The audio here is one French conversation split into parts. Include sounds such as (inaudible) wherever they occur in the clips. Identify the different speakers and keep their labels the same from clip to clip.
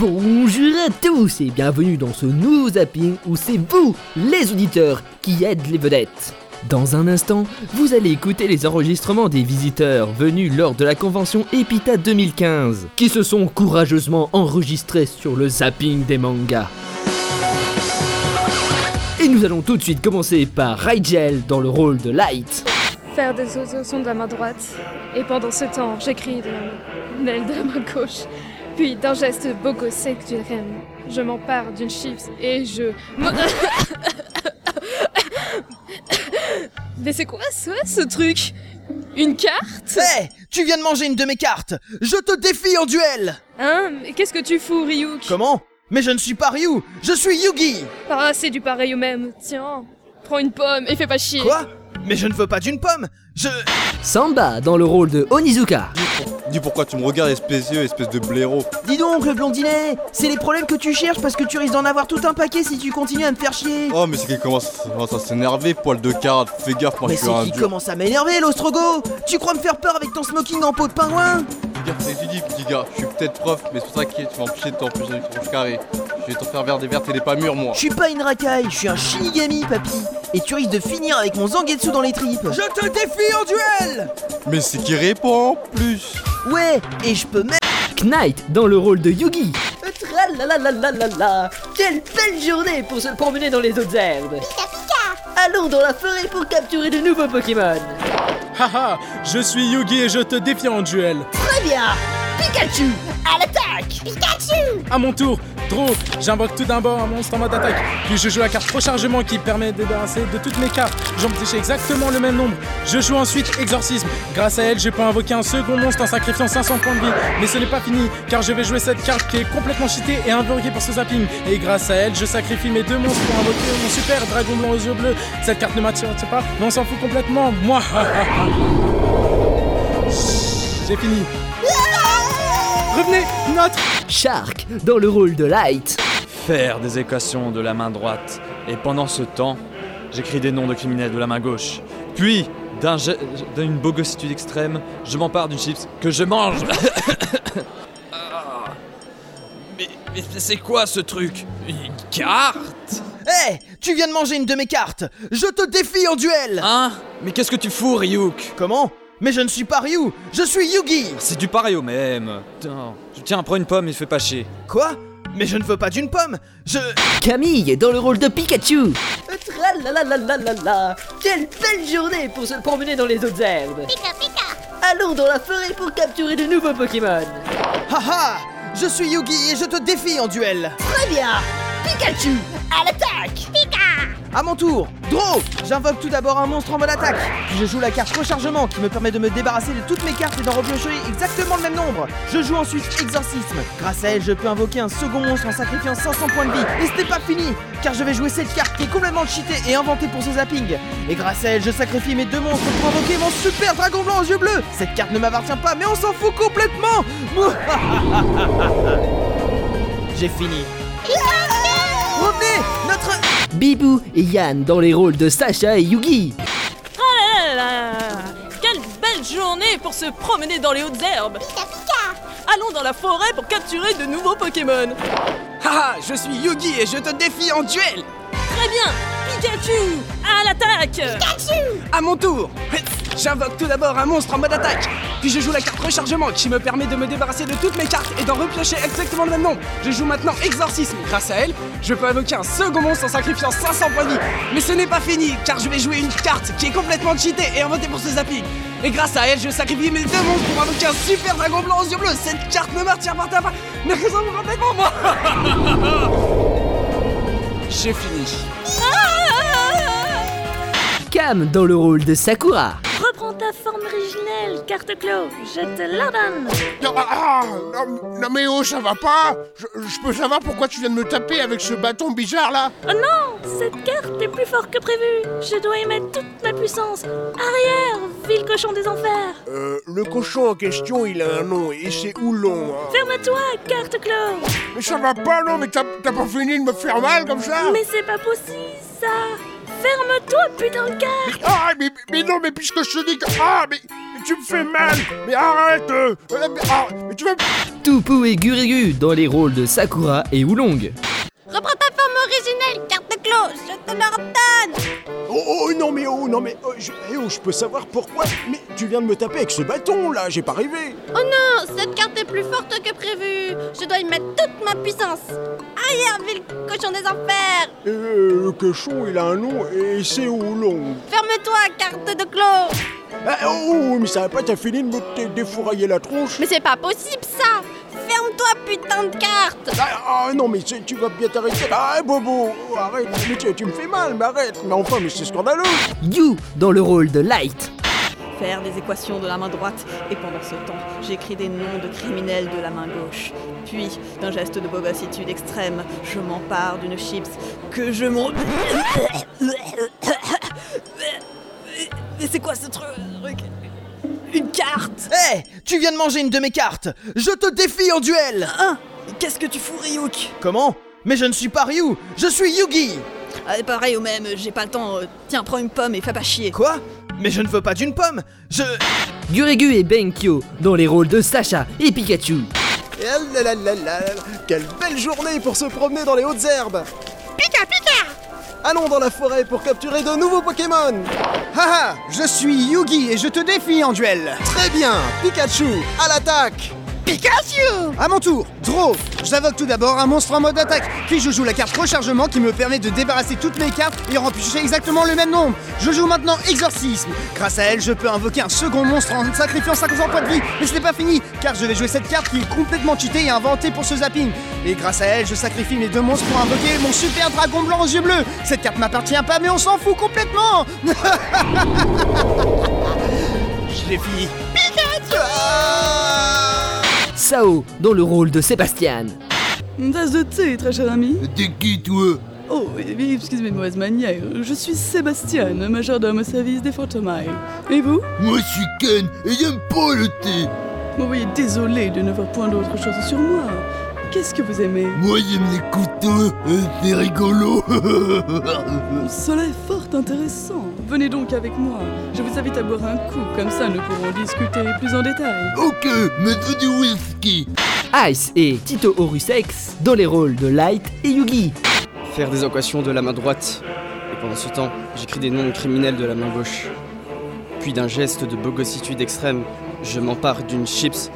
Speaker 1: Bonjour à tous et bienvenue dans ce nouveau zapping où c'est vous, les auditeurs, qui aident les vedettes. Dans un instant, vous allez écouter les enregistrements des visiteurs venus lors de la convention Epita 2015, qui se sont courageusement enregistrés sur le zapping des mangas. Et nous allons tout de suite commencer par Rigel dans le rôle de Light.
Speaker 2: Faire des sons de la main droite. Et pendant ce temps, j'écris de la main gauche. Puis d'un geste bogo sec du rem, je m'empare d'une chips et je... (laughs) Mais c'est quoi ça, ce truc? Une carte?
Speaker 3: Hé Tu viens de manger une de mes cartes. Je te défie en duel.
Speaker 2: Hein? Mais qu'est-ce que tu fous, Ryuk?
Speaker 3: Comment? Mais je ne suis pas Ryu. Je suis Yugi.
Speaker 2: Ah, c'est du pareil au même. Tiens, prends une pomme et fais pas chier.
Speaker 3: Quoi? Mais je ne veux pas d'une pomme. Je...
Speaker 1: Samba dans le rôle de Onizuka.
Speaker 4: Dis pourquoi tu me regardes, espèce d'yeux, espèce de blaireau.
Speaker 3: Dis donc, le blondinet C'est les problèmes que tu cherches parce que tu risques d'en avoir tout un paquet si tu continues à me faire chier
Speaker 4: Oh, mais c'est qu'il commence, à s'énerver, poil de carte. Fais gaffe, moi
Speaker 3: Mais
Speaker 4: je suis un
Speaker 3: c'est
Speaker 4: dur.
Speaker 3: commence à m'énerver, l'ostrogo? Tu crois me faire peur avec ton smoking en peau de pingouin
Speaker 4: gaffe, c'est petit gars. Je suis peut-être prof, mais c'est pour ça que tu vas empêcher de t'empêcher de tronche carré. Je vais t'en faire vers des vertes et des pas mûres, moi.
Speaker 3: Je suis pas une racaille, je suis un shinigami, papy Et tu risques de finir avec mon zangetsu dans les tripes. Je te défie en duel!
Speaker 4: Mais c'est qui répond en plus?
Speaker 3: Ouais, et je peux même...
Speaker 1: Knight dans le rôle de Yugi.
Speaker 5: Tralalalala Quelle belle journée pour se promener dans les autres herbes. Allons dans la forêt pour capturer de nouveaux Pokémon.
Speaker 6: Haha, je suis Yugi et je te défie en duel.
Speaker 5: Très bien. Pikachu. À l'attaque
Speaker 6: À mon tour, Draw, j'invoque tout d'abord un monstre en mode attaque. Puis je joue la carte rechargement qui permet de débarrasser de toutes mes cartes. J'en pioche exactement le même nombre. Je joue ensuite Exorcisme. Grâce à elle, je peux invoquer un second monstre en sacrifiant 500 points de vie. Mais ce n'est pas fini, car je vais jouer cette carte qui est complètement cheatée et invoquée pour ce zapping. Et grâce à elle, je sacrifie mes deux monstres pour invoquer mon super dragon blanc aux yeux bleus. Cette carte ne m'attire pas, mais on s'en fout complètement. Moi, (laughs) j'ai fini. Revenez, notre
Speaker 1: Shark dans le rôle de Light.
Speaker 7: faire des équations de la main droite. Et pendant ce temps, j'écris des noms de criminels de la main gauche. Puis, d'un d'une bogossitude extrême, je m'empare d'une chips que je mange. (coughs) Ah. mais mais c'est quoi ce truc? Une carte?
Speaker 3: Hé Tu viens de manger une de mes cartes Je te défie en duel
Speaker 7: Hein? Mais qu'est-ce que tu fous, Ryuk?
Speaker 3: Comment? Mais je ne suis pas Ryu Je suis Yugi.
Speaker 7: C'est du pareil au même. Putain, tiens, prends une pomme et fais pas chier.
Speaker 3: Quoi? Mais je ne veux pas d'une pomme. Je...
Speaker 1: Camille dans le rôle de Pikachu.
Speaker 5: Tralalalala Quelle belle journée pour se promener dans les autres herbes. Allons dans la forêt pour capturer de nouveaux Pokémon.
Speaker 3: Haha Je suis Yugi et je te défie en duel.
Speaker 5: Très bien Pikachu À l'attaque
Speaker 3: À mon tour, Draw J'invoque tout d'abord un monstre en mode attaque, puis je joue la carte rechargement qui me permet de me débarrasser de toutes mes cartes et d'en repiocher exactement le même nombre. Je joue ensuite Exorcisme. Grâce à elle, je peux invoquer un second monstre en sacrifiant 500 points de vie. Et ce n'est pas fini, car je vais jouer cette carte qui est complètement cheatée et inventée pour ce zapping. Et grâce à elle, je sacrifie mes deux monstres pour invoquer mon super dragon blanc aux yeux bleus. Cette carte ne m'appartient pas, mais on s'en fout complètement (laughs) J'ai fini.
Speaker 1: Bibou et Yann dans les rôles de Sacha et Yugi.
Speaker 8: Ah là là Quelle belle journée pour se promener dans les hautes herbes. Allons dans la forêt pour capturer de nouveaux Pokémon.
Speaker 9: Haha, je suis Yugi et je te défie en duel.
Speaker 8: Très bien Pikachu À l'attaque
Speaker 9: À mon tour J'invoque tout d'abord un monstre en mode attaque, puis je joue la carte rechargement qui me permet de me débarrasser de toutes mes cartes et d'en repiocher exactement le même nombre. Je joue maintenant Exorcisme. Grâce à elle, je peux invoquer un second monstre en sacrifiant 500 points de vie. Mais ce n'est pas fini, car je vais jouer une carte qui est complètement cheatée et inventée pour ce zapping. Et grâce à elle, je sacrifie mes deux monstres pour invoquer un super dragon blanc aux yeux bleus. Cette carte ne m'attire pas, pas. Mais ça me complètement moi? (laughs) J'ai fini.
Speaker 1: Cam dans le rôle de Sakura.
Speaker 8: Reprends ta forme originelle, carte clos Je te la donne
Speaker 10: Non, ah, ah, non, non, mais oh, ça va pas. Je, je peux savoir pourquoi tu viens de me taper avec ce bâton bizarre là.
Speaker 8: Oh non Cette carte est plus forte que prévu. Je dois y mettre toute ma puissance. Arrière, vil cochon des enfers.
Speaker 10: Euh, le cochon en question, il a un nom, et c'est Oulon. Hein.
Speaker 8: Ferme-toi, carte clos.
Speaker 10: Mais ça va pas, non, mais t'as t'as pas fini de me faire mal comme ça.
Speaker 8: Mais c'est pas possible, ça Ferme-toi, putain de carte
Speaker 10: Ah, mais, mais non, mais puisque je te dis que... Ah, mais, mais
Speaker 11: tu me fais mal Mais arrête euh, euh, mais, ah, mais tu vas...
Speaker 1: Tupu et Gurigu dans les rôles de Sakura et Oolong.
Speaker 12: Reprends ta originelle, carte de cloche, je te l'ordonne.
Speaker 13: Oh, oh, non mais oh non mais oh, je, eh, oh, je peux savoir pourquoi Mais tu viens de me taper avec ce bâton là, j'ai pas rêvé.
Speaker 12: Oh non, cette carte est plus forte que prévu. Je dois y mettre toute ma puissance. Aïe, ville cochon des enfers.
Speaker 13: Euh, le cochon il a un nom et c'est Oolong
Speaker 12: Ferme-toi, carte de cloche
Speaker 13: Ah, oh, oh, mais ça va pas t'as fini de me dé- défourailler la tronche.
Speaker 12: Mais c'est pas possible ça putain de carte.
Speaker 13: Ah, ah, non mais c'est- tu vas bien t'arrêter Ah Bobo, arrête, mais tu, tu me fais mal, mais arrête. Mais enfin, mais c'est scandaleux.
Speaker 1: You dans le rôle de Light.
Speaker 14: Faire des équations de la main droite, et pendant ce temps, j'écris des noms de criminels de la main gauche. Puis, d'un geste de bogassitude extrême, je m'empare d'une chips que je m'en... Mais c'est quoi ce truc? Une carte
Speaker 3: Hé Tu viens de manger une de mes cartes Je te défie en duel
Speaker 14: Hein Qu'est-ce que tu fous, Ryuk
Speaker 3: Comment Mais je ne suis pas Ryu Je suis Yugi
Speaker 14: ah, Pareil au même, j'ai pas le temps. euh, Tiens, prends une pomme et fais pas chier.
Speaker 3: Quoi Mais je ne veux pas d'une pomme Je...
Speaker 1: Gurigu et Benkyo dans les rôles de Sacha et Pikachu.
Speaker 13: Et là là là là, Quelle belle journée pour se promener dans les hautes herbes
Speaker 12: Pika, pika
Speaker 13: Allons dans la forêt pour capturer de nouveaux Pokémon
Speaker 15: Haha, je suis Yugi et je te défie en duel.
Speaker 13: Très bien Pikachu, à l'attaque
Speaker 15: Pikachu À mon tour, Draw J'invoque tout d'abord un monstre en mode attaque, puis je joue la carte rechargement qui me permet de débarrasser toutes mes cartes et remplicher exactement le même nombre. Je joue maintenant Exorcisme. Grâce à elle, je peux invoquer un second monstre en sacrifiant 50 points de vie. Mais ce n'est pas fini, car je vais jouer cette carte qui est complètement cheatée et inventée pour ce zapping. Et grâce à elle, je sacrifie mes deux monstres pour invoquer mon super dragon blanc aux yeux bleus. Cette carte m'appartient pas, mais on s'en fout complètement (laughs) Je l'ai fini.
Speaker 1: Sao dans le rôle de Sébastien.
Speaker 10: Une tasse de thé, très cher ami.
Speaker 11: T'es qui, toi?
Speaker 10: Oh, excusez mes mauvaises manières. Je suis Sébastien, majordome au service des Fantomailles. Et vous?
Speaker 11: Moi, je suis Ken et j'aime pas le thé
Speaker 10: Vous voyez, désolé de ne voir point d'autre chose sur moi. Qu'est-ce que vous aimez?
Speaker 11: Moi, j'aime les couteaux, euh, c'est rigolo
Speaker 10: Cela est fort intéressant. Venez donc avec moi. Je vous invite à boire un coup, comme ça nous pourrons discuter plus en détail.
Speaker 11: Ok, mais c'est du whisky
Speaker 1: Ice et Tito Orusex dans les rôles de Light et Yugi.
Speaker 16: Faire des équations de la main droite. Et pendant ce temps, j'écris des noms de criminels de la main gauche. Puis d'un geste de bogossitude extrême, je m'empare d'une chips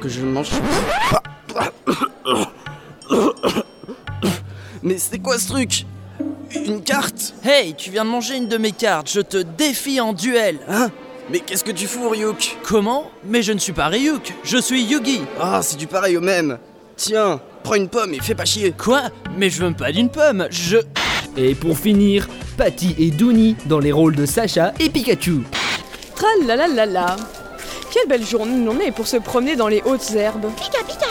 Speaker 16: que je mange. Mais c'est quoi ce truc? Une carte?
Speaker 17: Hey, tu viens de manger une de mes cartes, je te défie en duel
Speaker 16: Hein? Mais qu'est-ce que tu fous, Ryuk?
Speaker 17: Comment? Mais je ne suis pas Ryuk, je suis Yugi.
Speaker 16: Ah, c'est du pareil au même. Tiens, prends une pomme et fais pas chier.
Speaker 17: Quoi? Mais je veux pas d'une pomme, je...
Speaker 1: Et pour finir, Patty et Dooney dans les rôles de Sacha et Pikachu.
Speaker 2: Tralalalala. Quelle belle journée l'on est pour se promener dans les hautes herbes.
Speaker 12: Pika, pika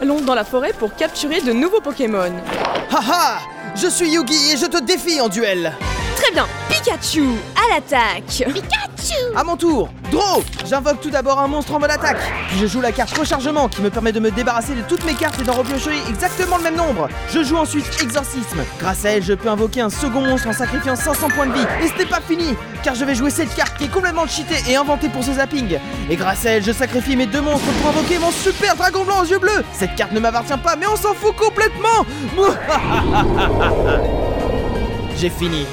Speaker 2: Allons dans la forêt pour capturer de nouveaux Pokémon.
Speaker 3: Haha Je suis Yugi et je te défie en duel
Speaker 2: Très bien, Pikachu, à l'attaque
Speaker 12: Pikachu
Speaker 3: À mon tour, Draw J'invoque tout d'abord un monstre en mode attaque, puis je joue la carte rechargement qui me permet de me débarrasser de toutes mes cartes et d'en repiocher exactement le même nombre. Je joue ensuite Exorcisme. Grâce à elle, je peux invoquer un second monstre en sacrifiant 500 points de vie. Et ce n'est pas fini, car je vais jouer cette carte qui est complètement cheatée et inventée pour ce zapping. Et grâce à elle, je sacrifie mes deux monstres pour invoquer mon super dragon blanc aux yeux bleus. Cette carte ne m'appartient pas, mais on s'en fout complètement (laughs) J'ai fini.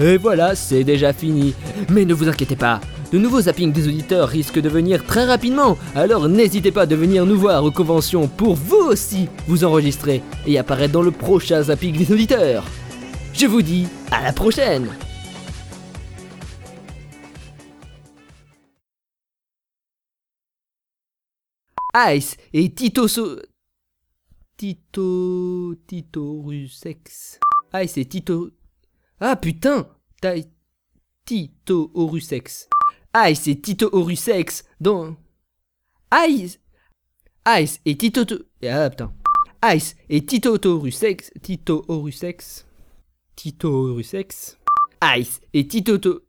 Speaker 1: Et voilà, c'est déjà fini. Mais ne vous inquiétez pas, de nouveaux zappings des auditeurs risquent de venir très rapidement, alors n'hésitez pas de venir nous voir aux conventions pour vous aussi vous enregistrer et apparaître dans le prochain zapping des auditeurs. Je vous dis à la prochaine Ice et Tito So... Tito... Tito Rusex. Ice et Tito... Ah putain Tai... Tito Orusex. Ice et Tito Orusex dans... Ice... Ice et Tito... To- Ah putain. Ice et Tito Orusex... Tito Orusex... Tito Orusex... Ice et Tito... To-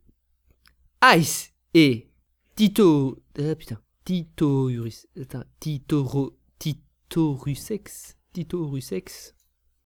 Speaker 1: Ice et Tito... Ah putain. Tito. Attends. Tito... Tito Rusex... Tito Rusex...